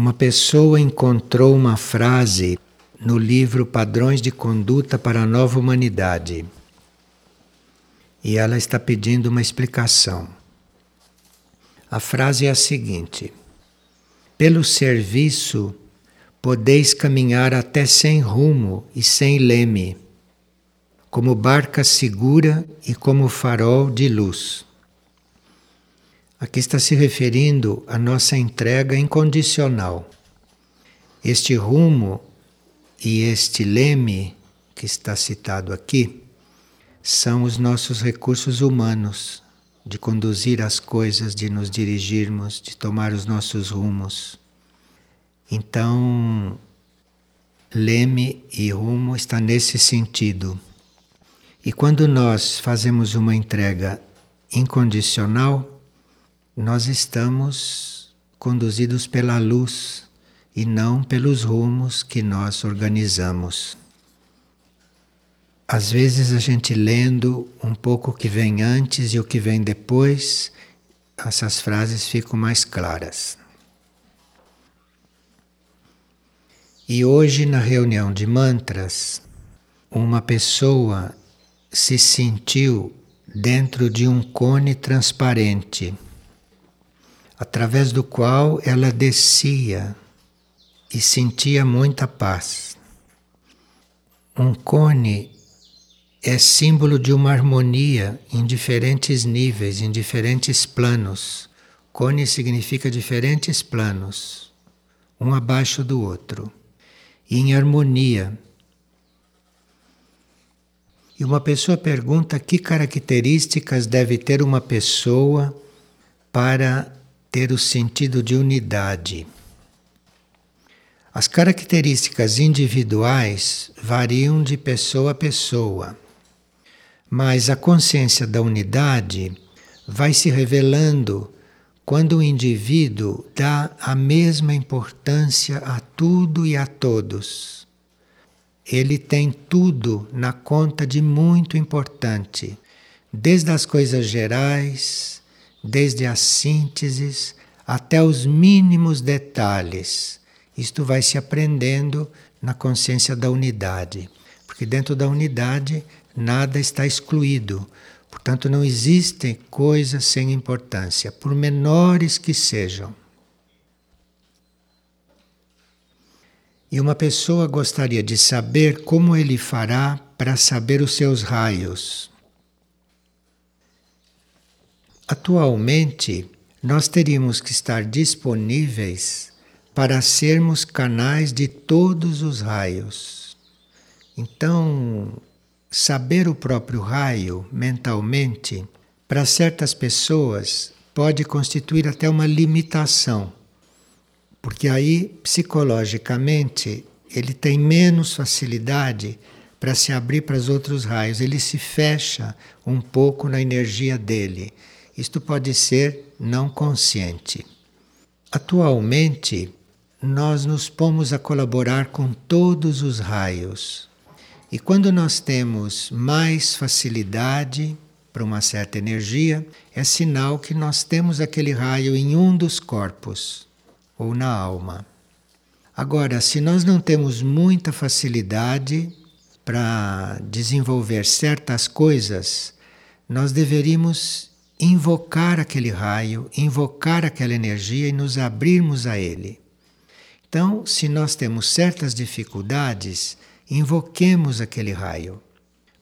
Uma pessoa encontrou uma frase no livro Padrões de Conduta para a Nova Humanidade e ela está pedindo uma explicação. A frase é a seguinte: Pelo serviço podeis caminhar até sem rumo e sem leme, como barca segura e como farol de luz. Aqui está se referindo à nossa entrega incondicional. Este rumo e este leme que está citado aqui são os nossos recursos humanos de conduzir as coisas, de nos dirigirmos, de tomar os nossos rumos. Então, leme e rumo está nesse sentido. E quando nós fazemos uma entrega incondicional, nós estamos conduzidos pela luz e não pelos rumos que nós organizamos. Às vezes a gente lendo um pouco o que vem antes e o que vem depois, essas frases ficam mais claras. E hoje, na reunião de mantras, uma pessoa se sentiu dentro de um cone transparente, através do qual ela descia e sentia muita paz. Um cone é símbolo de uma harmonia em diferentes níveis, em diferentes planos. Cone significa diferentes planos, um abaixo do outro, e em harmonia. E uma pessoa pergunta que características deve ter uma pessoa para ter o sentido de unidade. As características individuais variam de pessoa a pessoa. Mas a consciência da unidade vai se revelando quando o indivíduo dá a mesma importância a tudo e a todos. Ele tem tudo na conta de muito importante, desde as coisas gerais, desde as sínteses, até os mínimos detalhes. Isto vai se aprendendo na consciência da unidade, porque dentro da unidade nada está excluído. Portanto, não existem coisas sem importância, por menores que sejam. E uma pessoa gostaria de saber como ele fará para saber os seus raios. Atualmente, nós teríamos que estar disponíveis para sermos canais de todos os raios. Então, saber o próprio raio mentalmente, para certas pessoas, pode constituir até uma limitação, porque aí, psicologicamente, ele tem menos facilidade para se abrir para os outros raios, ele se fecha um pouco na energia dele. Isto pode ser não consciente. Atualmente, nós nos pomos a colaborar com todos os raios e quando nós temos mais facilidade para uma certa energia, é sinal que nós temos aquele raio em um dos corpos ou na alma. Agora, se nós não temos muita facilidade para desenvolver certas coisas, nós deveríamos invocar aquele raio, invocar aquela energia e nos abrirmos a ele. Então, se nós temos certas dificuldades, invoquemos aquele raio,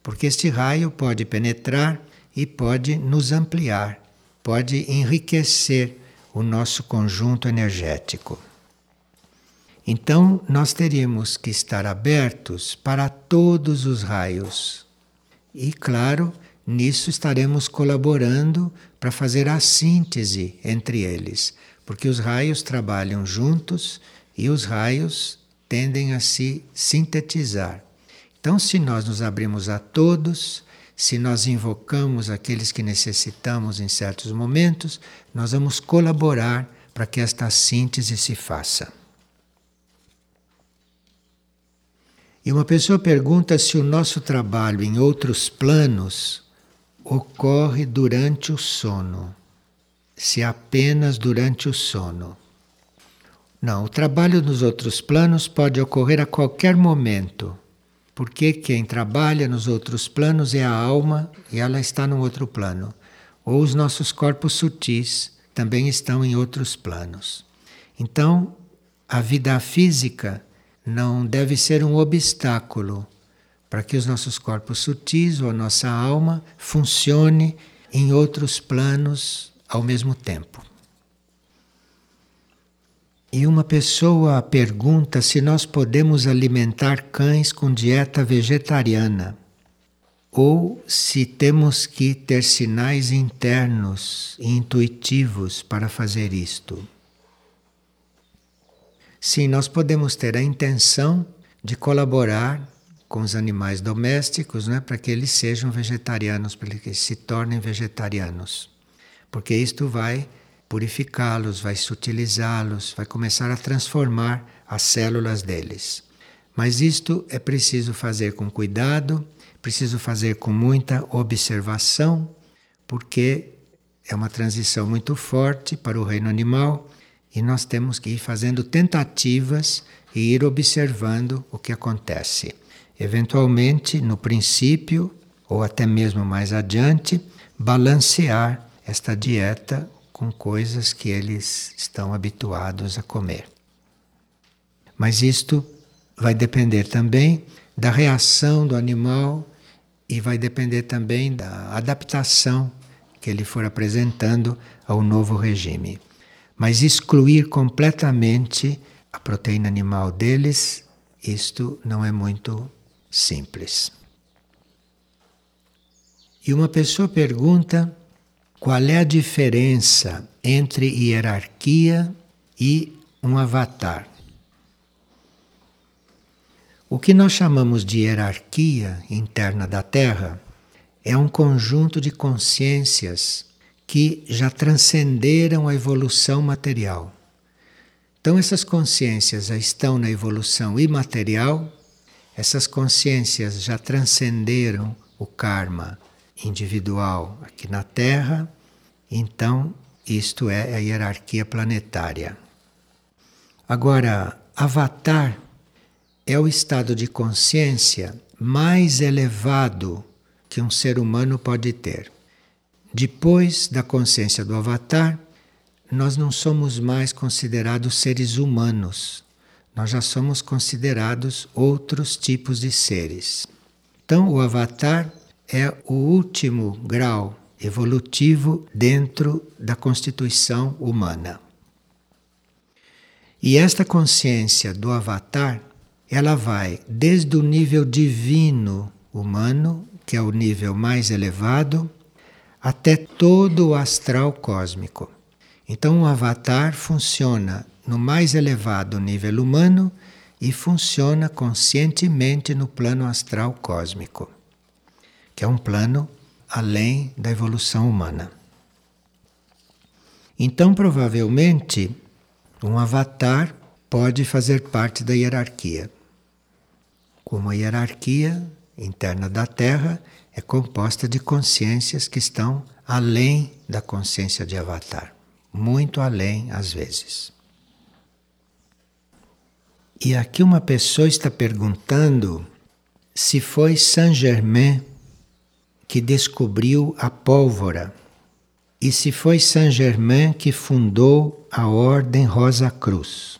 porque este raio pode penetrar e pode nos ampliar, pode enriquecer o nosso conjunto energético. Então, nós teríamos que estar abertos para todos os raios. E, claro, nisso estaremos colaborando para fazer a síntese entre eles, porque os raios trabalham juntos e os raios tendem a se sintetizar. Então, se nós nos abrimos a todos, se nós invocamos aqueles que necessitamos em certos momentos, nós vamos colaborar para que esta síntese se faça. E uma pessoa pergunta se o nosso trabalho em outros planos ocorre durante o sono, se apenas durante o sono. Não, o trabalho nos outros planos pode ocorrer a qualquer momento, porque quem trabalha nos outros planos é a alma e ela está no outro plano. Ou os nossos corpos sutis também estão em outros planos. Então, a vida física não deve ser um obstáculo para que os nossos corpos sutis ou a nossa alma funcione em outros planos ao mesmo tempo. E uma pessoa pergunta se nós podemos alimentar cães com dieta vegetariana ou se temos que ter sinais internos e intuitivos para fazer isto. Sim, nós podemos ter a intenção de colaborar com os animais domésticos, né, para que eles sejam vegetarianos, para que se tornem vegetarianos. Porque isto vai purificá-los, vai sutilizá-los, vai começar a transformar as células deles. Mas isto é preciso fazer com cuidado, preciso fazer com muita observação, porque é uma transição muito forte para o reino animal e nós temos que ir fazendo tentativas e ir observando o que acontece. Eventualmente, no princípio, ou até mesmo mais adiante, balancear esta dieta com coisas que eles estão habituados a comer. Mas isto vai depender também da reação do animal e vai depender também da adaptação que ele for apresentando ao novo regime. Mas excluir completamente a proteína animal deles, isto não é muito simples. E uma pessoa pergunta qual é a diferença entre hierarquia e um avatar. O que nós chamamos de hierarquia interna da Terra é um conjunto de consciências que já transcenderam a evolução material. Então, essas consciências já estão na evolução imaterial essas consciências já transcenderam o karma individual aqui na Terra, então isto é a hierarquia planetária. Agora, Avatar é o estado de consciência mais elevado que um ser humano pode ter. Depois da consciência do Avatar, nós não somos mais considerados seres humanos nós já somos considerados outros tipos de seres. Então, o avatar é o último grau evolutivo dentro da constituição humana. E esta consciência do avatar, ela vai desde o nível divino humano, que é o nível mais elevado, até todo o astral cósmico. Então, o avatar funciona no mais elevado nível humano e funciona conscientemente no plano astral cósmico, que é um plano além da evolução humana. Então, provavelmente, um avatar pode fazer parte da hierarquia. Como a hierarquia interna da Terra é composta de consciências que estão além da consciência de avatar, muito além às vezes. E aqui uma pessoa está perguntando se foi Saint Germain que descobriu a pólvora e se foi Saint Germain que fundou a Ordem Rosa Cruz.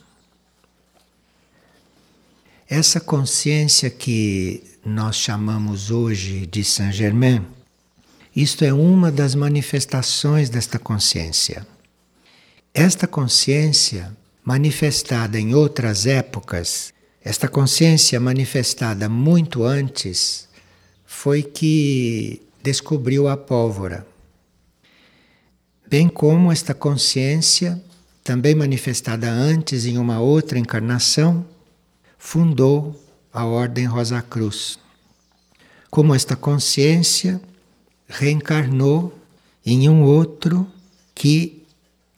Essa consciência que nós chamamos hoje de Saint Germain, isto é uma das manifestações desta consciência. Esta consciência manifestada em outras épocas, esta consciência manifestada muito antes, foi que descobriu a pólvora. Bem como esta consciência, também manifestada antes em uma outra encarnação, fundou a Ordem Rosa Cruz. Como esta consciência reencarnou em um outro que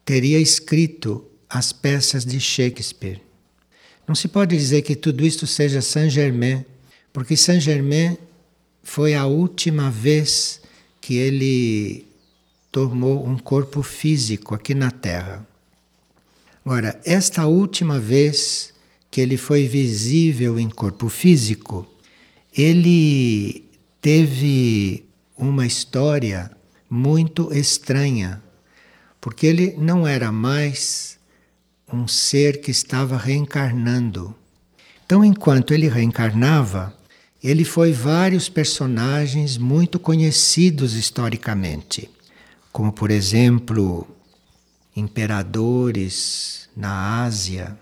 teria escrito as peças de Shakespeare. Não se pode dizer que tudo isto seja Saint-Germain, porque Saint-Germain foi a última vez que ele tomou um corpo físico aqui na Terra. Agora, esta última vez que ele foi visível em corpo físico, ele teve uma história muito estranha, porque ele não era mais um ser que estava reencarnando. Então, enquanto ele reencarnava, ele foi vários personagens muito conhecidos historicamente, como por exemplo, imperadores na Ásia,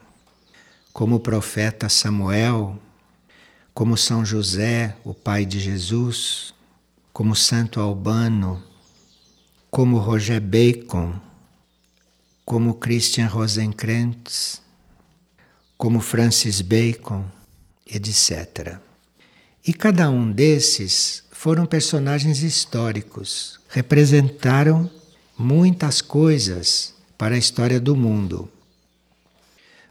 como o profeta Samuel, como São José, o pai de Jesus, como Santo Albano, como Roger Bacon, como Christian Rosenkrantz, como Francis Bacon, etc. E cada um desses foram personagens históricos, representaram muitas coisas para a história do mundo.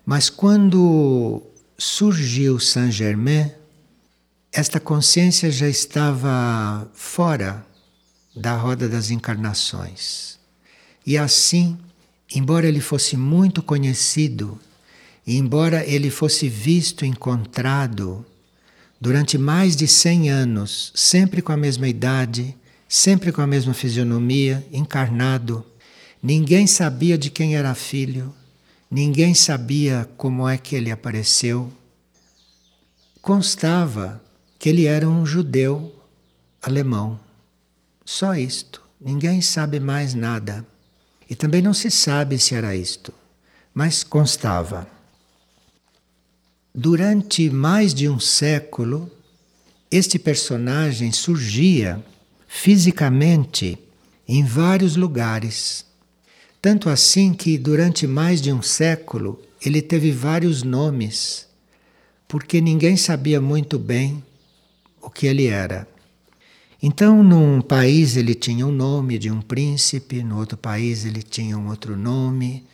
Mas quando surgiu Saint-Germain, esta consciência já estava fora da roda das encarnações. E assim, embora ele fosse muito conhecido, e embora ele fosse visto, encontrado durante mais de 100 anos, sempre com a mesma idade, sempre com a mesma fisionomia, encarnado, ninguém sabia de quem era filho, ninguém sabia como é que ele apareceu. Constava que ele era um judeu alemão. Só isto. Ninguém sabe mais nada. E também não se sabe se era isto, mas constava. Durante mais de um século, este personagem surgia fisicamente em vários lugares. Tanto assim que durante mais de um século ele teve vários nomes, porque ninguém sabia muito bem o que ele era. Então, num país ele tinha o um nome de um príncipe, no outro país ele tinha um outro nome,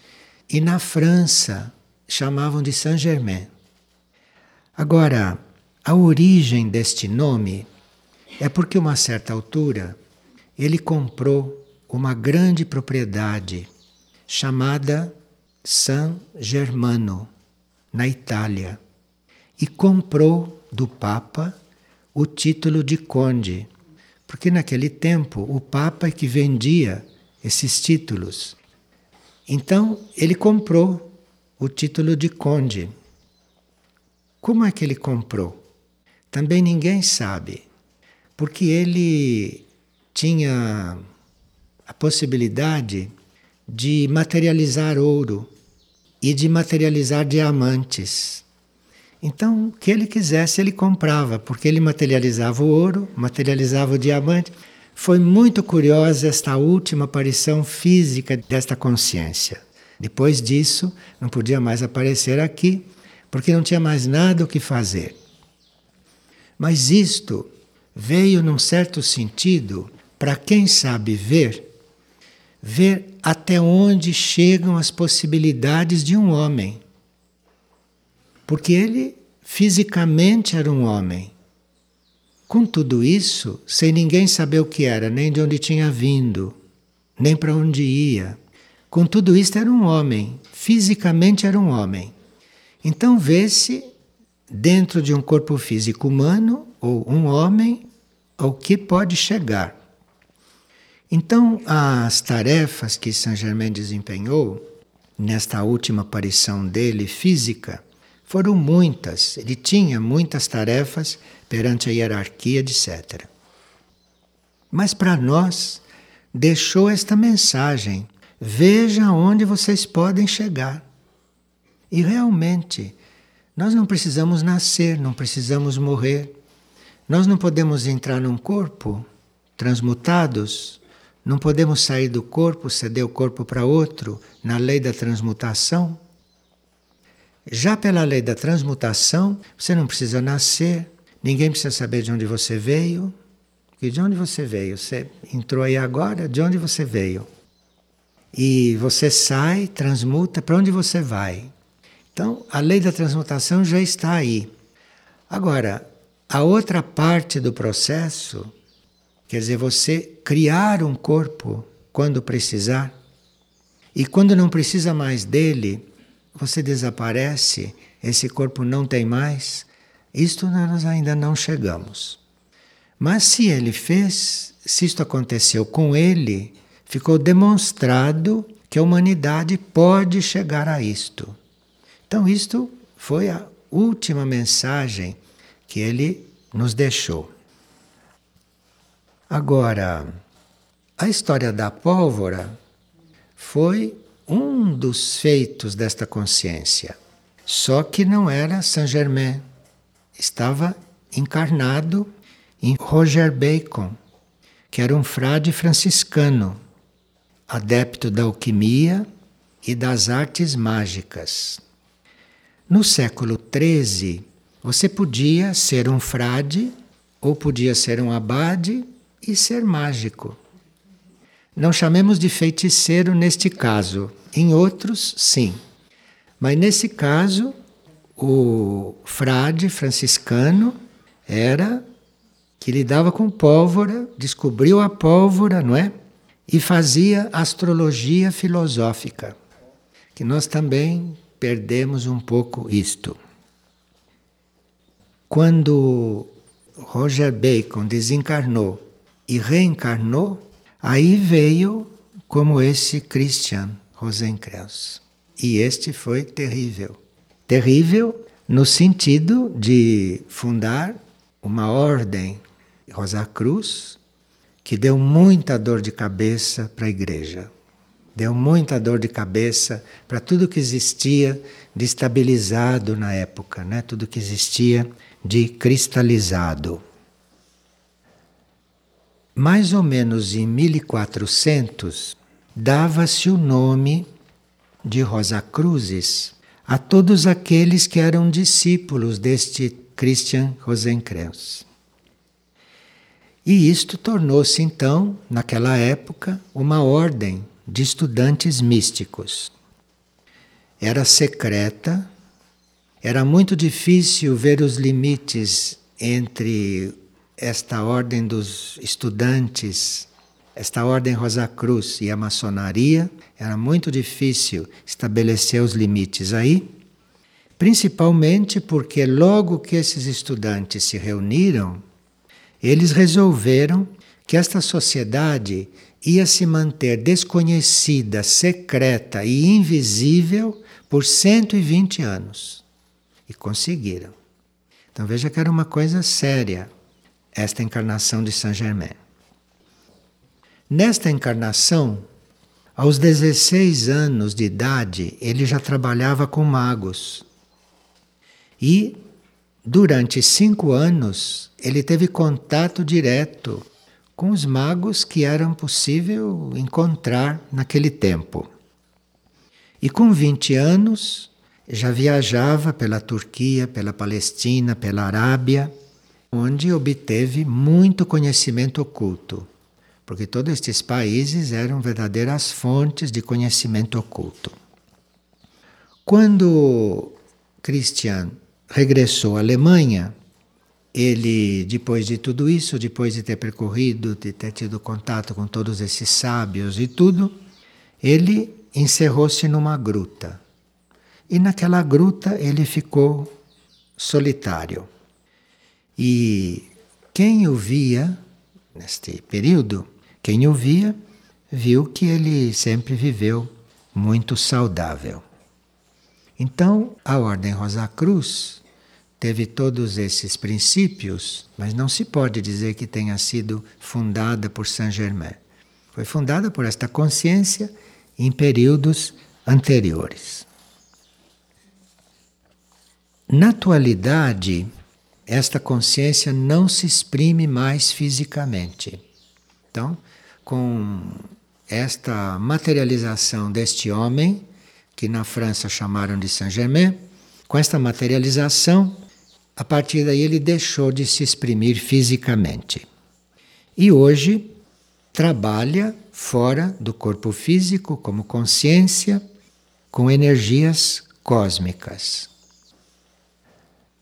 e na França chamavam de Saint-Germain. Agora, a origem deste nome é porque, uma certa altura, ele comprou uma grande propriedade chamada San Germano, na Itália, e comprou do Papa o título de conde porque naquele tempo o Papa é que vendia esses títulos. Então ele comprou o título de conde. Como é que ele comprou? Também ninguém sabe, porque ele tinha a possibilidade de materializar ouro e de materializar diamantes. Então, o que ele quisesse, ele comprava, porque ele materializava o ouro, materializava o diamante. Foi muito curiosa esta última aparição física desta consciência. Depois disso, não podia mais aparecer aqui, porque não tinha mais nada o que fazer. Mas isto veio, num certo sentido, para quem sabe ver, ver até onde chegam as possibilidades de um homem. Porque ele fisicamente era um homem. Com tudo isso, sem ninguém saber o que era, nem de onde tinha vindo, nem para onde ia. Com tudo isso, era um homem. Fisicamente era um homem. Então, vê-se dentro de um corpo físico humano, ou um homem, ao que pode chegar. Então, as tarefas que Saint Germain desempenhou nesta última aparição dele física foram muitas, ele tinha muitas tarefas perante a hierarquia, etc. Mas para nós, deixou esta mensagem: veja onde vocês podem chegar. E realmente, nós não precisamos nascer, não precisamos morrer. Nós não podemos entrar num corpo transmutados, não podemos sair do corpo, ceder o corpo para outro, na lei da transmutação. Já pela lei da transmutação, você não precisa nascer, ninguém precisa saber de onde você veio. E de onde você veio? Você entrou aí agora, de onde você veio? E você sai, transmuta, para onde você vai? Então, a lei da transmutação já está aí. Agora, a outra parte do processo, quer dizer, você criar um corpo quando precisar, e quando não precisa mais dele, você desaparece, esse corpo não tem mais. Isto nós ainda não chegamos. Mas se ele fez, se isto aconteceu com ele, ficou demonstrado que a humanidade pode chegar a isto. Então, isto foi a última mensagem que ele nos deixou. Agora, a história da pólvora foi um dos feitos desta consciência. Só que não era Saint Germain. Estava encarnado em Roger Bacon, que era um frade franciscano, adepto da alquimia e das artes mágicas. No século XIII, você podia ser um frade ou podia ser um abade e ser mágico. Não chamemos de feiticeiro neste caso, em outros, sim. Mas nesse caso, o frade franciscano era que lidava com pólvora, descobriu a pólvora, não é? E fazia astrologia filosófica. Que nós também perdemos um pouco isto. Quando Roger Bacon desencarnou e reencarnou, aí veio como esse Christian Rosenkreuz. E este foi terrível. Terrível no sentido de fundar uma ordem Rosa Cruz que deu muita dor de cabeça para a igreja. Deu muita dor de cabeça para tudo que existia de estabilizado na época, né? tudo que existia de cristalizado. Mais ou menos em 1400, dava-se o nome de Rosa Cruzes a todos aqueles que eram discípulos deste Christian Rosenkreuz. E isto tornou-se então, naquela época, uma ordem de estudantes místicos. Era secreta, era muito difícil ver os limites entre esta ordem dos estudantes, esta ordem Rosa Cruz e a maçonaria, era muito difícil estabelecer os limites aí, principalmente porque logo que esses estudantes se reuniram, eles resolveram que esta sociedade ia se manter desconhecida, secreta e invisível por 120 anos. E conseguiram. Então veja que era uma coisa séria esta encarnação de Saint Germain. Nesta encarnação, aos 16 anos de idade, ele já trabalhava com magos. E, durante cinco anos, ele teve contato direto com os magos que eram possível encontrar naquele tempo. E com 20 anos, já viajava pela Turquia, pela Palestina, pela Arábia onde obteve muito conhecimento oculto, porque todos estes países eram verdadeiras fontes de conhecimento oculto. Quando Christian regressou à Alemanha, ele, depois de tudo isso, depois de ter percorrido, de ter tido contato com todos esses sábios e tudo, ele encerrou-se numa gruta. E naquela gruta ele ficou solitário. E quem o via neste período, quem o via, viu que ele sempre viveu muito saudável. Então, a Ordem Rosa Cruz teve todos esses princípios, mas não se pode dizer que tenha sido fundada por Saint Germain. Foi fundada por esta consciência em períodos anteriores. Na atualidade, esta consciência não se exprime mais fisicamente. Então, com esta materialização deste homem, que na França chamaram de Saint-Germain, com esta materialização, a partir daí ele deixou de se exprimir fisicamente. E hoje trabalha fora do corpo físico como consciência com energias cósmicas.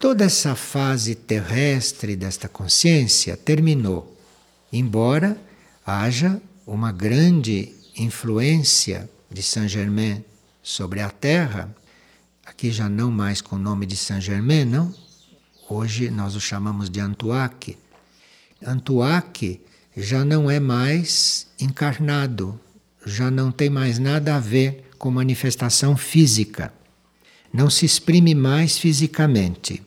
Toda essa fase terrestre desta consciência terminou, embora haja uma grande influência de Saint Germain sobre a Terra, aqui já não mais com o nome de Saint Germain, não. Hoje nós o chamamos de Antuac. Antuac já não é mais encarnado, já não tem mais nada a ver com manifestação física. Não se exprime mais fisicamente.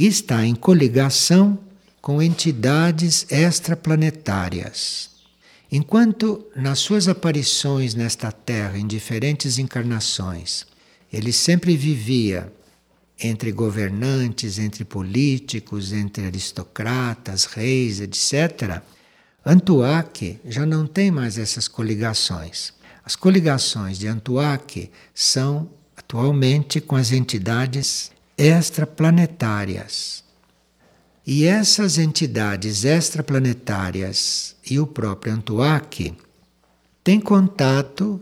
E está em coligação com entidades extraplanetárias. Enquanto nas suas aparições nesta Terra, em diferentes encarnações, ele sempre vivia entre governantes, entre políticos, entre aristocratas, reis, etc., Antuac já não tem mais essas coligações. As coligações de Antuac são atualmente com as entidades extraplanetárias. E essas entidades extraplanetárias e o próprio Antuac têm contato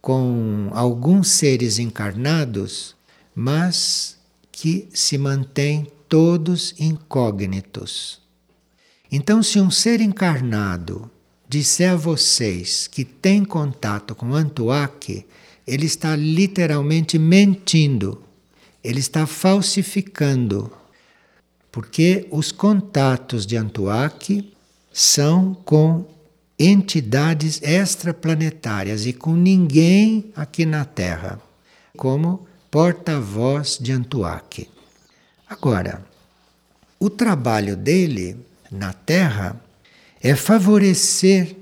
com alguns seres encarnados, mas que se mantêm todos incógnitos. Então, se um ser encarnado disser a vocês que tem contato com Antuak, ele está literalmente mentindo, ele está falsificando, porque os contatos de Antuak são com entidades extraplanetárias e com ninguém aqui na Terra, como porta-voz de Antuak. Agora, o trabalho dele na Terra é favorecer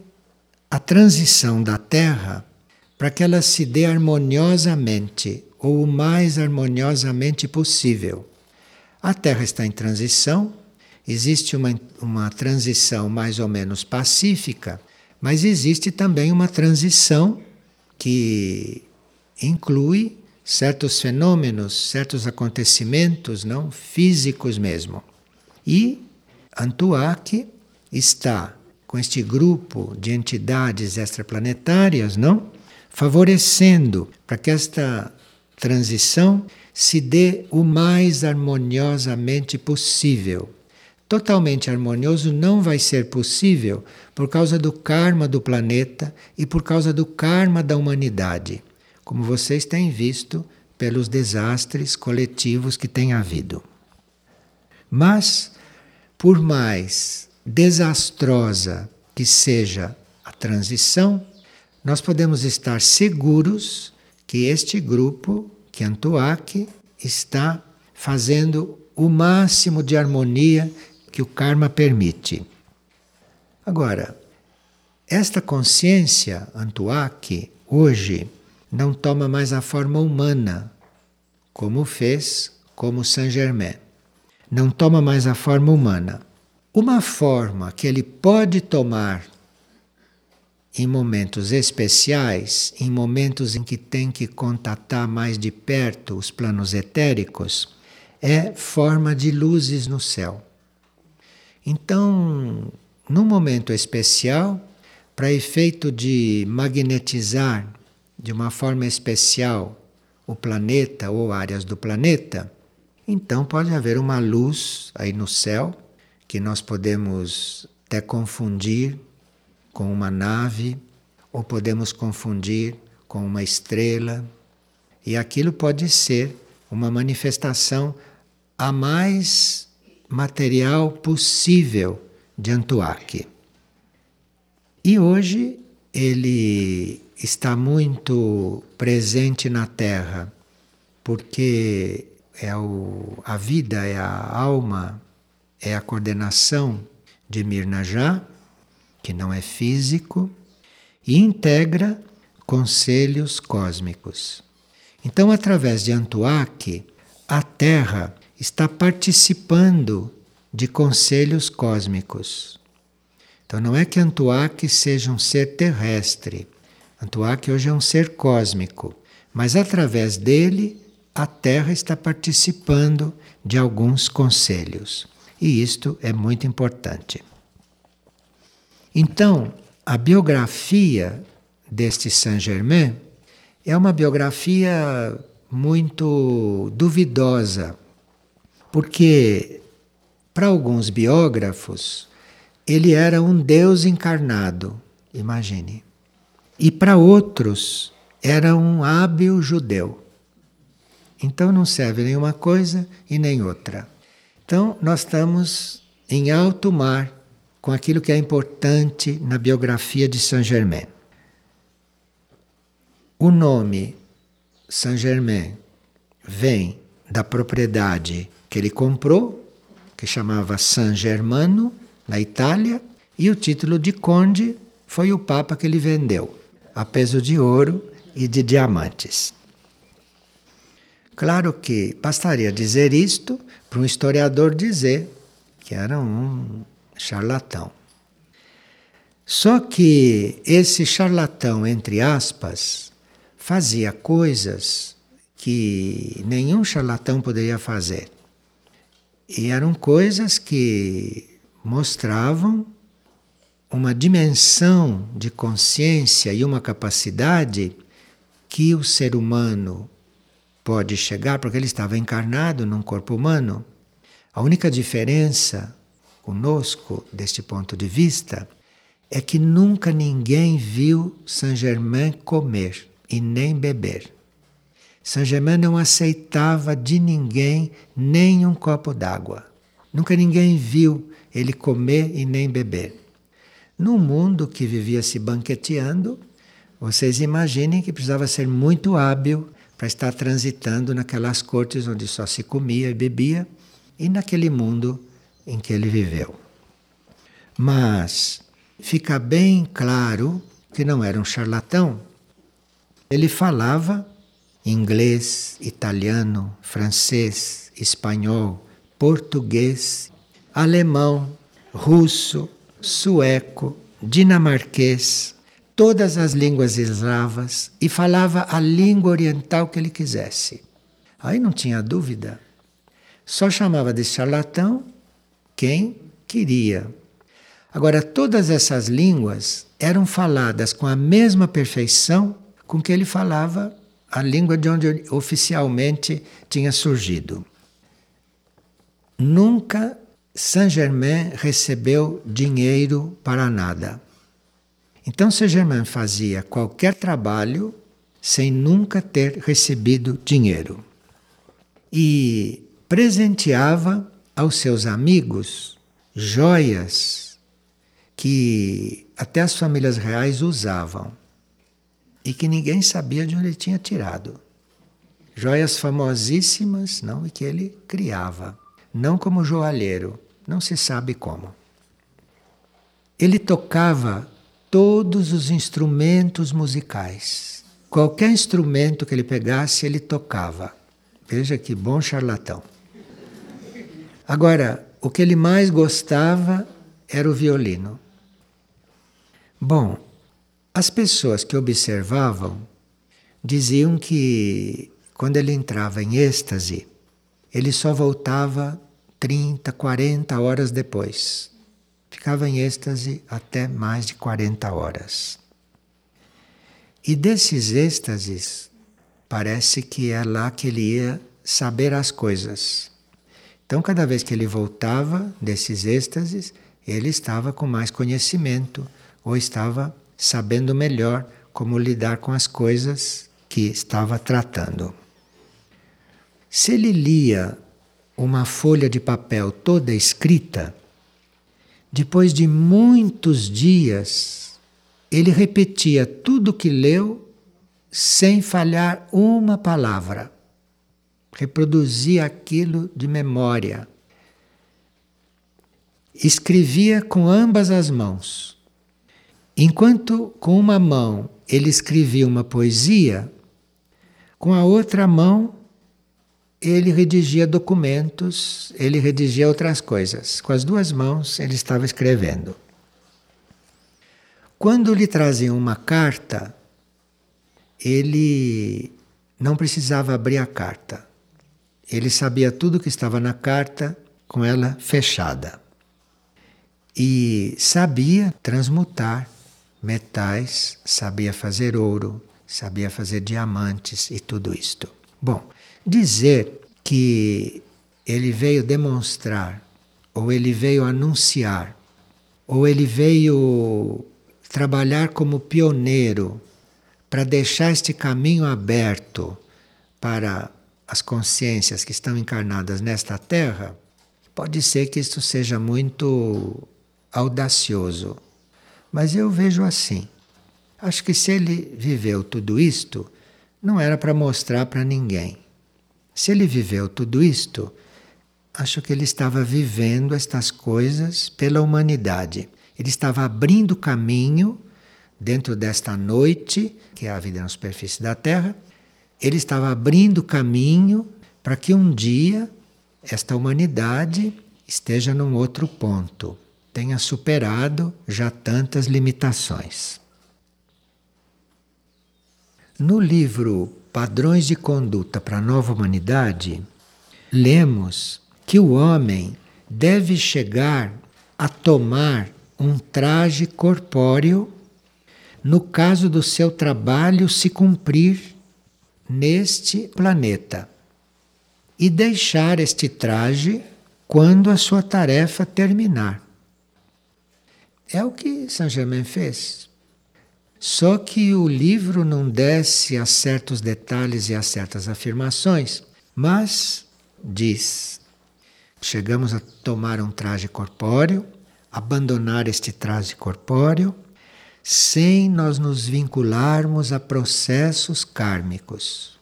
a transição da Terra para que ela se dê harmoniosamente ou o mais harmoniosamente possível. A Terra está em transição, existe uma, uma transição mais ou menos pacífica, mas existe também uma transição que inclui certos fenômenos, certos acontecimentos não físicos mesmo. E Antuak está com este grupo de entidades extraplanetárias, não? Favorecendo para que esta transição se dê o mais harmoniosamente possível. Totalmente harmonioso não vai ser possível por causa do karma do planeta e por causa do karma da humanidade, como vocês têm visto pelos desastres coletivos que têm havido. Mas, por mais desastrosa que seja a transição, nós podemos estar seguros que este grupo, que Antuak, está fazendo o máximo de harmonia que o karma permite. Agora, esta consciência Antuak hoje não toma mais a forma humana, como fez como Saint Germain. Não toma mais a forma humana. Uma forma que ele pode tomar em momentos especiais, em momentos em que tem que contatar mais de perto os planos etéricos, é forma de luzes no céu. Então, num momento especial, para efeito de magnetizar de uma forma especial o planeta ou áreas do planeta, então pode haver uma luz aí no céu que nós podemos até confundir com uma nave, ou podemos confundir com uma estrela, e aquilo pode ser uma manifestação a mais material possível de Antuak. E hoje ele está muito presente na Terra, porque é o, a vida, é a alma é a coordenação de Mirnajá, que não é físico, e integra conselhos cósmicos. Então, através de Antuak, a Terra está participando de conselhos cósmicos. Então, não é que Antuak seja um ser terrestre. Antuak hoje é um ser cósmico, mas através dele a Terra está participando de alguns conselhos. E isto é muito importante. Então, a biografia deste Saint-Germain é uma biografia muito duvidosa, porque para alguns biógrafos ele era um Deus encarnado, imagine. E para outros era um hábil judeu. Então não serve nenhuma coisa e nem outra. Então nós estamos em alto mar com aquilo que é importante na biografia de Saint Germain. O nome Saint Germain vem da propriedade que ele comprou, que chamava San Germano, na Itália, e o título de conde foi o Papa que ele vendeu, a peso de ouro e de diamantes. Claro que bastaria dizer isto para um historiador dizer que era um charlatão. Só que esse charlatão, entre aspas, fazia coisas que nenhum charlatão poderia fazer. E eram coisas que mostravam uma dimensão de consciência e uma capacidade que o ser humano pode chegar, porque ele estava encarnado num corpo humano. A única diferença conosco, deste ponto de vista, é que nunca ninguém viu Saint Germain comer e nem beber. Saint Germain não aceitava de ninguém nem um copo d'água. Nunca ninguém viu ele comer e nem beber. Num mundo que vivia se banqueteando, vocês imaginem que precisava ser muito hábil para estar transitando naquelas cortes onde só se comia e bebia e naquele mundo em que ele viveu. Mas fica bem claro que não era um charlatão. Ele falava inglês, italiano, francês, espanhol, português, alemão, russo, sueco, dinamarquês, todas as línguas eslavas e falava a língua oriental que ele quisesse. Aí não tinha dúvida. Só chamava de charlatão quem queria. Agora, todas essas línguas eram faladas com a mesma perfeição com que ele falava a língua de onde oficialmente tinha surgido. Nunca Saint-Germain recebeu dinheiro para nada. Então Saint-Germain fazia qualquer trabalho sem nunca ter recebido dinheiro. E presenteava aos seus amigos joias que até as famílias reais usavam e que ninguém sabia de onde ele tinha tirado. Joias famosíssimas, não, e que ele criava, não como joalheiro, não se sabe como. Ele tocava todos os instrumentos musicais. Qualquer instrumento que ele pegasse, ele tocava. Veja que bom charlatão. Agora, o que ele mais gostava era o violino. Bom, as pessoas que observavam diziam que quando ele entrava em êxtase, ele só voltava 30, 40 horas depois. Ficava em êxtase até mais de 40 horas. E desses êxtases, parece que é lá que ele ia saber as coisas. Então, cada vez que ele voltava desses êxtases, ele estava com mais conhecimento ou estava sabendo melhor como lidar com as coisas que estava tratando. Se ele lia uma folha de papel toda escrita, depois de muitos dias, ele repetia tudo que leu sem falhar uma palavra. Reproduzia aquilo de memória. Escrevia com ambas as mãos. Enquanto com uma mão ele escrevia uma poesia, com a outra mão ele redigia documentos, ele redigia outras coisas. Com as duas mãos ele estava escrevendo. Quando lhe traziam uma carta, ele não precisava abrir a carta. Ele sabia tudo que estava na carta com ela fechada. E sabia transmutar metais, sabia fazer ouro, sabia fazer diamantes e tudo isto. Bom, Dizer que ele veio demonstrar, ou ele veio anunciar, ou ele veio trabalhar como pioneiro para deixar este caminho aberto para as consciências que estão encarnadas nesta Terra, pode ser que isto seja muito audacioso. Mas eu vejo assim. Acho que se ele viveu tudo isto, não era para mostrar para ninguém. Se ele viveu tudo isto, acho que ele estava vivendo estas coisas pela humanidade. Ele estava abrindo caminho dentro desta noite, que é a vida na superfície da Terra, ele estava abrindo caminho para que um dia esta humanidade esteja num outro ponto, tenha superado já tantas limitações. No livro Padrões de Conduta para a Nova Humanidade, lemos que o homem deve chegar a tomar um traje corpóreo no caso do seu trabalho se cumprir neste planeta e deixar este traje quando a sua tarefa terminar. É o que Saint Germain fez. Só que o livro não desce a certos detalhes e a certas afirmações, mas diz: chegamos a tomar um traje corpóreo, abandonar este traje corpóreo sem nós nos vincularmos a processos kármicos.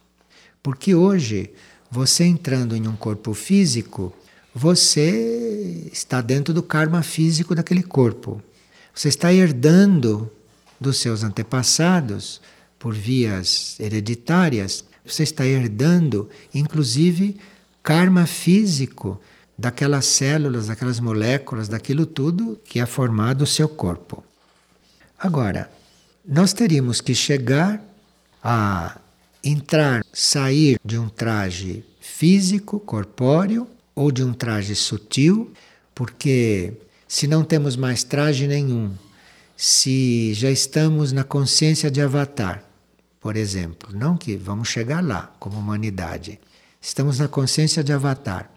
Porque hoje, você entrando em um corpo físico, você está dentro do karma físico daquele corpo. Você está herdando dos seus antepassados, por vias hereditárias, você está herdando, inclusive, karma físico daquelas células, daquelas moléculas, daquilo tudo que é formado o seu corpo. Agora, nós teríamos que chegar a entrar, sair de um traje físico, corpóreo, ou de um traje sutil, porque se não temos mais traje nenhum, se já estamos na consciência de avatar, por exemplo, não que vamos chegar lá como humanidade, estamos na consciência de avatar.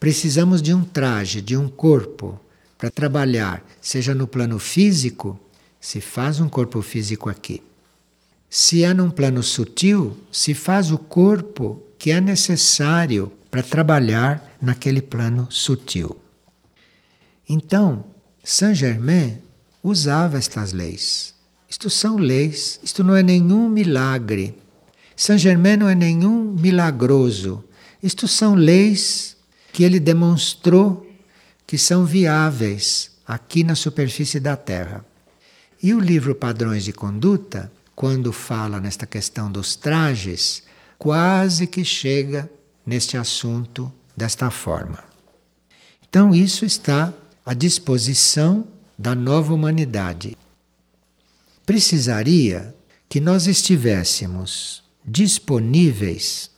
Precisamos de um traje, de um corpo para trabalhar, seja no plano físico se faz um corpo físico aqui. Se é num plano sutil, se faz o corpo que é necessário para trabalhar naquele plano sutil. Então, Saint Germain usava estas leis. Isto são leis, isto não é nenhum milagre. Saint Germain não é nenhum milagroso. Isto são leis que ele demonstrou que são viáveis aqui na superfície da Terra. E o livro Padrões de Conduta, quando fala nesta questão dos trajes, quase que chega neste assunto desta forma. Então, isso está à disposição da nova humanidade. Precisaria que nós estivéssemos disponíveis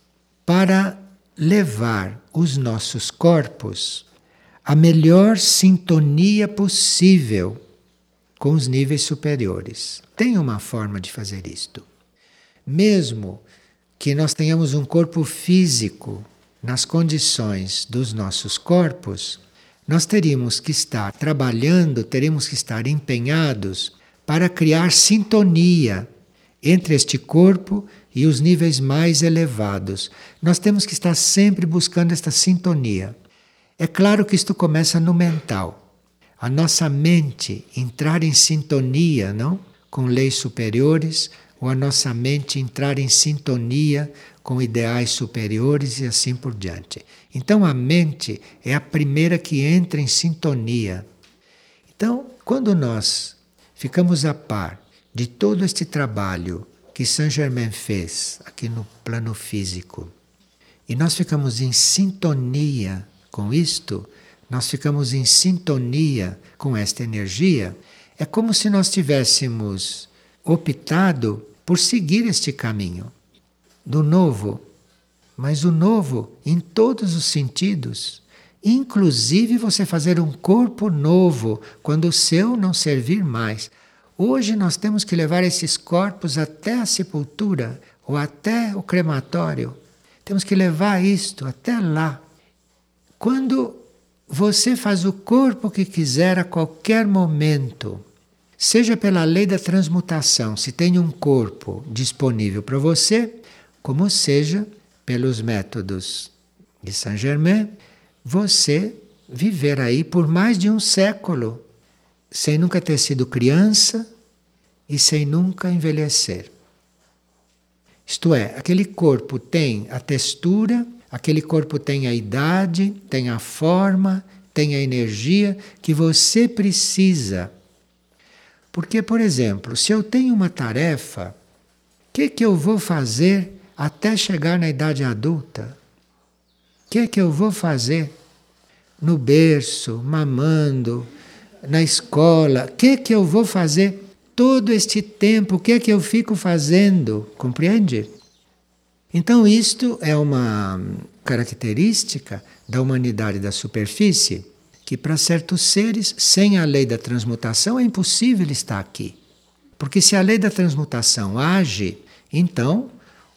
para levar os nossos corpos à melhor sintonia possível com os níveis superiores. Tem uma forma de fazer isto. Mesmo que nós tenhamos um corpo físico nas condições dos nossos corpos, nós teríamos que estar trabalhando, teríamos que estar empenhados para criar sintonia entre este corpo e os níveis mais elevados. Nós temos que estar sempre buscando esta sintonia. É claro que isto começa no mental a nossa mente entrar em sintonia, não? Com leis superiores, ou a nossa mente entrar em sintonia com ideais superiores e assim por diante. Então a mente é a primeira que entra em sintonia. Então, quando nós ficamos a par de todo este trabalho que Saint Germain fez aqui no plano físico, e nós ficamos em sintonia com isto, nós ficamos em sintonia com esta energia, é como se nós tivéssemos optado por seguir este caminho do novo, mas o novo em todos os sentidos, inclusive você fazer um corpo novo quando o seu não servir mais. Hoje nós temos que levar esses corpos até a sepultura ou até o crematório. Temos que levar isto até lá. Quando você faz o corpo que quiser a qualquer momento. Seja pela lei da transmutação, se tem um corpo disponível para você, como seja pelos métodos de Saint Germain, você viver aí por mais de um século, sem nunca ter sido criança e sem nunca envelhecer. Isto é, aquele corpo tem a textura, aquele corpo tem a idade, tem a forma, tem a energia que você precisa. Porque, por exemplo, se eu tenho uma tarefa, o que, que eu vou fazer até chegar na idade adulta? O que, que eu vou fazer? No berço, mamando, na escola, o que, que eu vou fazer? todo este tempo, o que que eu fico fazendo? Compreende? Então, isto é uma característica da humanidade da superfície que, para certos seres, sem a lei da transmutação, é impossível estar aqui. Porque se a lei da transmutação age, então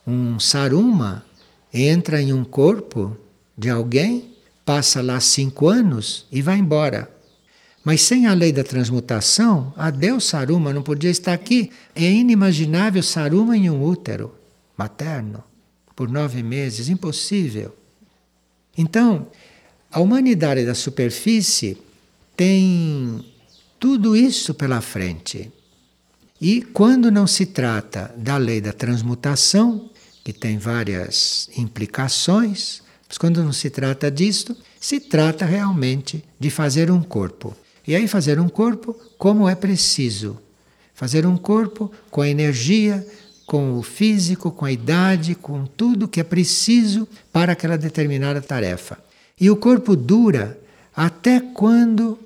um saruma entra em um corpo de alguém, passa lá cinco anos e vai embora. Mas sem a lei da transmutação, adeus Saruma, não podia estar aqui. É inimaginável Saruma em um útero materno por nove meses, impossível. Então, a humanidade da superfície tem tudo isso pela frente. E quando não se trata da lei da transmutação, que tem várias implicações, mas quando não se trata disto, se trata realmente de fazer um corpo. E aí fazer um corpo como é preciso. Fazer um corpo com a energia, com o físico, com a idade, com tudo que é preciso para aquela determinada tarefa. E o corpo dura até quando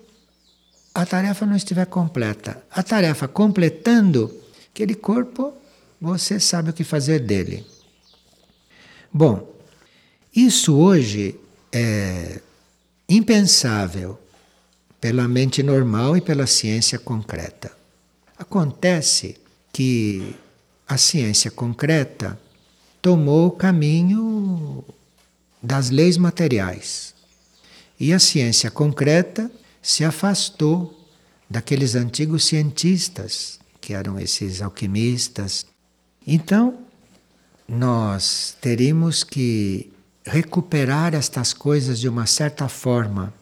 a tarefa não estiver completa. A tarefa completando, aquele corpo, você sabe o que fazer dele. Bom, isso hoje é impensável pela mente normal e pela ciência concreta. Acontece que a ciência concreta tomou o caminho das leis materiais e a ciência concreta se afastou daqueles antigos cientistas que eram esses alquimistas. Então, nós teríamos que recuperar estas coisas de uma certa forma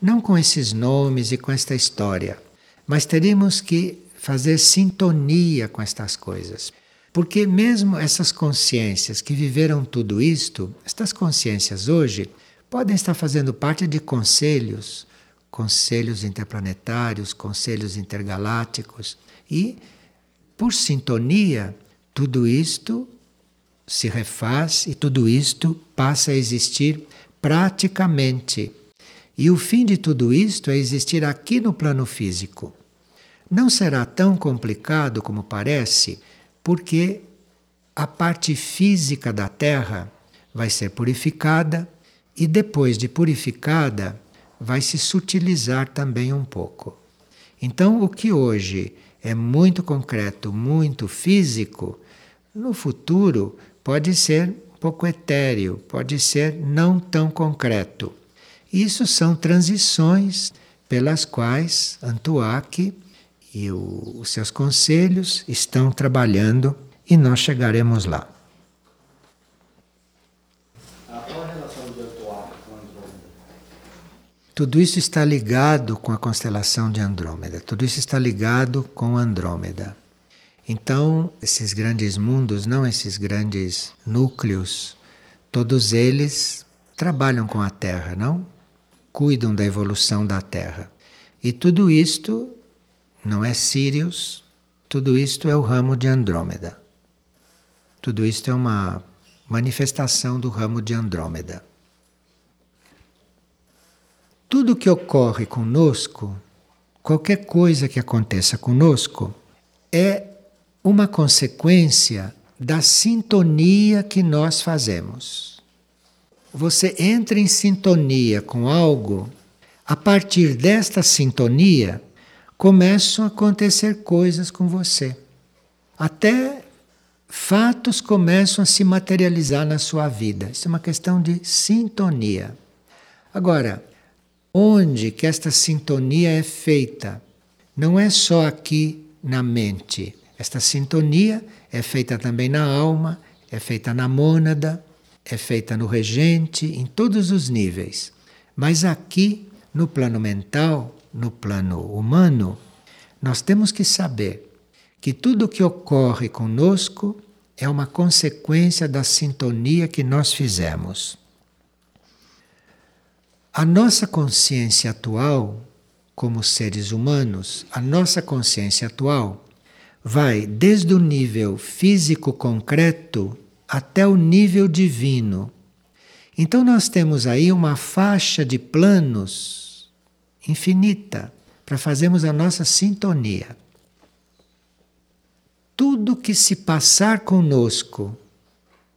não com esses nomes e com esta história, mas teríamos que fazer sintonia com estas coisas. Porque mesmo essas consciências que viveram tudo isto, estas consciências hoje podem estar fazendo parte de conselhos, conselhos interplanetários, conselhos intergalácticos e por sintonia tudo isto se refaz e tudo isto passa a existir praticamente e o fim de tudo isto é existir aqui no plano físico. Não será tão complicado como parece, porque a parte física da Terra vai ser purificada e depois de purificada vai se sutilizar também um pouco. Então, o que hoje é muito concreto, muito físico, no futuro pode ser um pouco etéreo, pode ser não tão concreto. Isso são transições pelas quais Antuac e o, os seus conselhos estão trabalhando e nós chegaremos lá. Tudo isso está ligado com a constelação de Andrômeda, tudo isso está ligado com Andrômeda. Então, esses grandes mundos, não esses grandes núcleos, todos eles trabalham com a Terra, não? cuidam da evolução da Terra. E tudo isto não é Sirius, tudo isto é o ramo de Andrômeda. Tudo isto é uma manifestação do ramo de Andrômeda. Tudo que ocorre conosco, qualquer coisa que aconteça conosco, é uma consequência da sintonia que nós fazemos você entra em sintonia com algo, a partir desta sintonia começam a acontecer coisas com você. Até fatos começam a se materializar na sua vida. Isso é uma questão de sintonia. Agora, onde que esta sintonia é feita? Não é só aqui na mente. Esta sintonia é feita também na alma, é feita na mônada, é feita no regente, em todos os níveis. Mas aqui, no plano mental, no plano humano, nós temos que saber que tudo o que ocorre conosco é uma consequência da sintonia que nós fizemos. A nossa consciência atual, como seres humanos, a nossa consciência atual vai desde o nível físico concreto até o nível divino. Então nós temos aí uma faixa de planos infinita para fazermos a nossa sintonia. Tudo que se passar conosco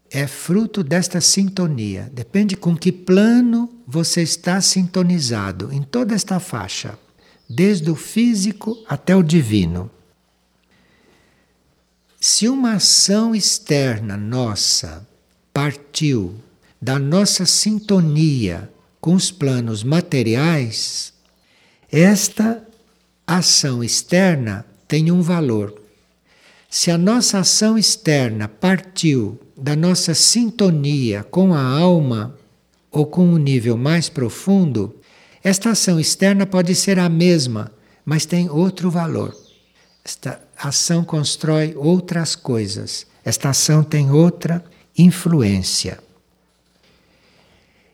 é fruto desta sintonia. Depende com que plano você está sintonizado em toda esta faixa, desde o físico até o divino. Se uma ação externa nossa partiu da nossa sintonia com os planos materiais, esta ação externa tem um valor. Se a nossa ação externa partiu da nossa sintonia com a alma ou com um nível mais profundo, esta ação externa pode ser a mesma, mas tem outro valor. Esta ação constrói outras coisas. Esta ação tem outra influência.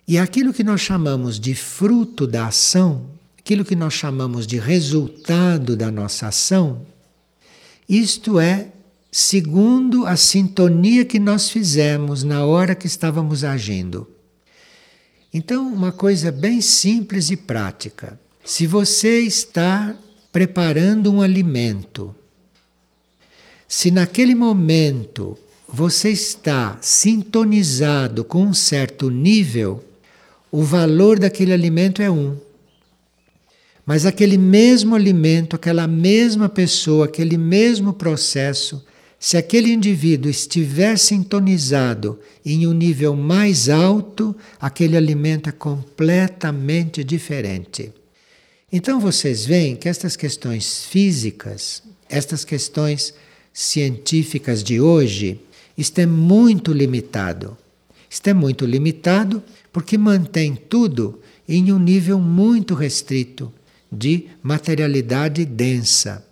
E aquilo que nós chamamos de fruto da ação, aquilo que nós chamamos de resultado da nossa ação, isto é segundo a sintonia que nós fizemos na hora que estávamos agindo. Então, uma coisa bem simples e prática. Se você está preparando um alimento, se naquele momento você está sintonizado com um certo nível, o valor daquele alimento é um. Mas aquele mesmo alimento, aquela mesma pessoa, aquele mesmo processo, se aquele indivíduo estiver sintonizado em um nível mais alto, aquele alimento é completamente diferente. Então vocês veem que estas questões físicas, estas questões científicas de hoje, isto é muito limitado. Isto é muito limitado porque mantém tudo em um nível muito restrito de materialidade densa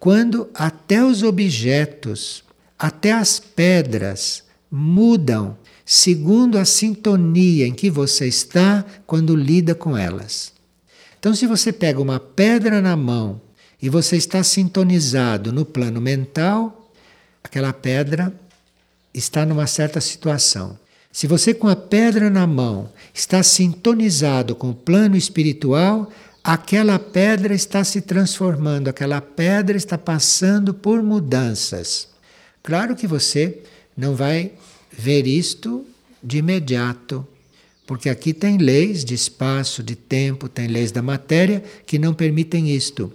quando até os objetos, até as pedras mudam segundo a sintonia em que você está quando lida com elas. Então, se você pega uma pedra na mão e você está sintonizado no plano mental, aquela pedra está numa certa situação. Se você, com a pedra na mão, está sintonizado com o plano espiritual, aquela pedra está se transformando, aquela pedra está passando por mudanças. Claro que você não vai ver isto de imediato, porque aqui tem leis de espaço, de tempo, tem leis da matéria que não permitem isto.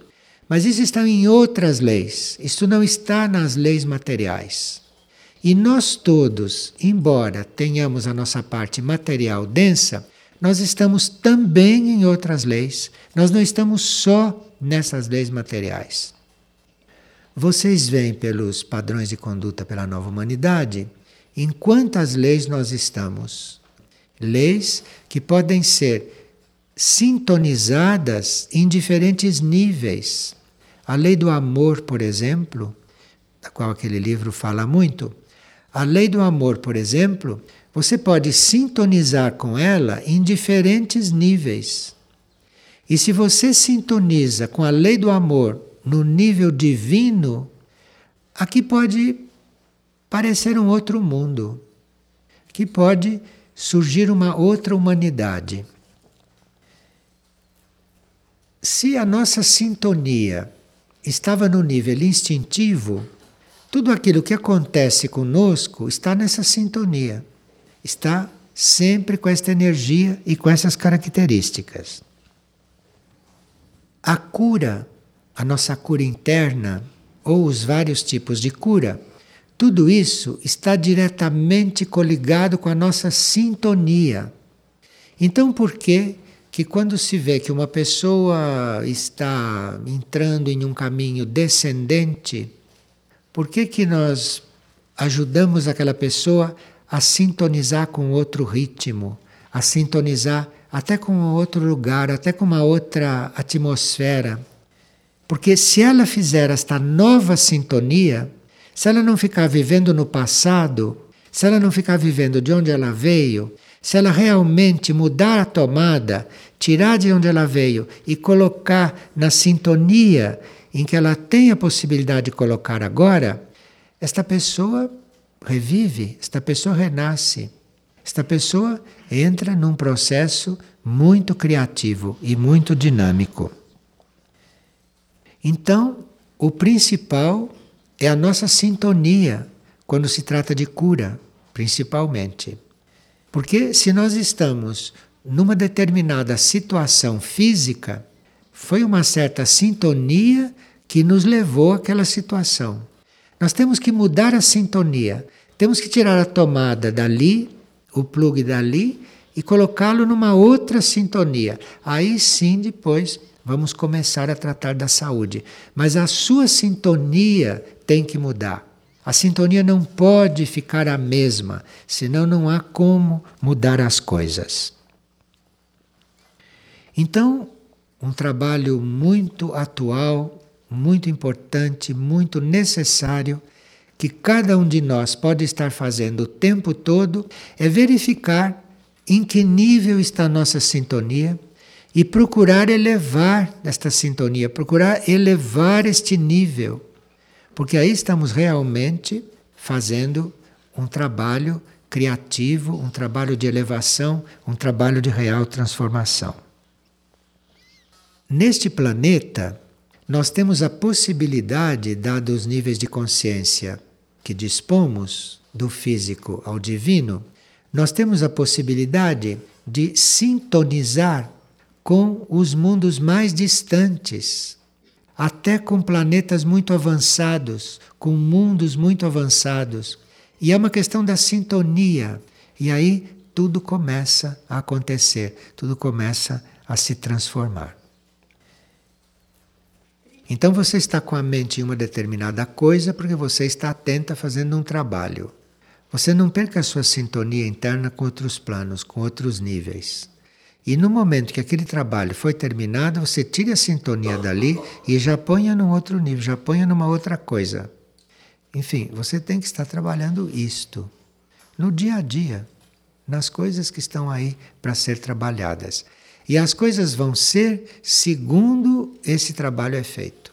Mas isso está em outras leis, isto não está nas leis materiais. E nós todos, embora tenhamos a nossa parte material densa, nós estamos também em outras leis. Nós não estamos só nessas leis materiais. Vocês veem pelos padrões de conduta pela nova humanidade em quantas leis nós estamos. Leis que podem ser sintonizadas em diferentes níveis. A lei do amor, por exemplo, da qual aquele livro fala muito. A lei do amor, por exemplo, você pode sintonizar com ela em diferentes níveis. E se você sintoniza com a lei do amor no nível divino, aqui pode parecer um outro mundo. Aqui pode surgir uma outra humanidade. Se a nossa sintonia estava no nível instintivo, tudo aquilo que acontece conosco está nessa sintonia está sempre com esta energia e com essas características. A cura, a nossa cura interna, ou os vários tipos de cura, tudo isso está diretamente coligado com a nossa sintonia. Então, por que que quando se vê que uma pessoa está entrando em um caminho descendente, por que que nós ajudamos aquela pessoa a sintonizar com outro ritmo, a sintonizar até com outro lugar, até com uma outra atmosfera. Porque se ela fizer esta nova sintonia, se ela não ficar vivendo no passado, se ela não ficar vivendo de onde ela veio, se ela realmente mudar a tomada, tirar de onde ela veio e colocar na sintonia em que ela tem a possibilidade de colocar agora, esta pessoa revive, esta pessoa renasce. Esta pessoa entra num processo muito criativo e muito dinâmico. Então, o principal é a nossa sintonia quando se trata de cura, principalmente. Porque se nós estamos numa determinada situação física, foi uma certa sintonia que nos levou àquela situação. Nós temos que mudar a sintonia. Temos que tirar a tomada dali, o plug dali e colocá-lo numa outra sintonia. Aí sim, depois vamos começar a tratar da saúde. Mas a sua sintonia tem que mudar. A sintonia não pode ficar a mesma, senão não há como mudar as coisas. Então, um trabalho muito atual, muito importante, muito necessário, que cada um de nós pode estar fazendo o tempo todo, é verificar em que nível está a nossa sintonia e procurar elevar esta sintonia, procurar elevar este nível, porque aí estamos realmente fazendo um trabalho criativo, um trabalho de elevação, um trabalho de real transformação. Neste planeta, nós temos a possibilidade, dados os níveis de consciência que dispomos, do físico ao divino, nós temos a possibilidade de sintonizar com os mundos mais distantes, até com planetas muito avançados, com mundos muito avançados. E é uma questão da sintonia. E aí tudo começa a acontecer, tudo começa a se transformar. Então você está com a mente em uma determinada coisa porque você está atenta fazendo um trabalho. Você não perca a sua sintonia interna com outros planos, com outros níveis. E no momento que aquele trabalho foi terminado, você tire a sintonia dali e já ponha num outro nível, já ponha numa outra coisa. Enfim, você tem que estar trabalhando isto no dia a dia, nas coisas que estão aí para ser trabalhadas. E as coisas vão ser segundo esse trabalho é feito.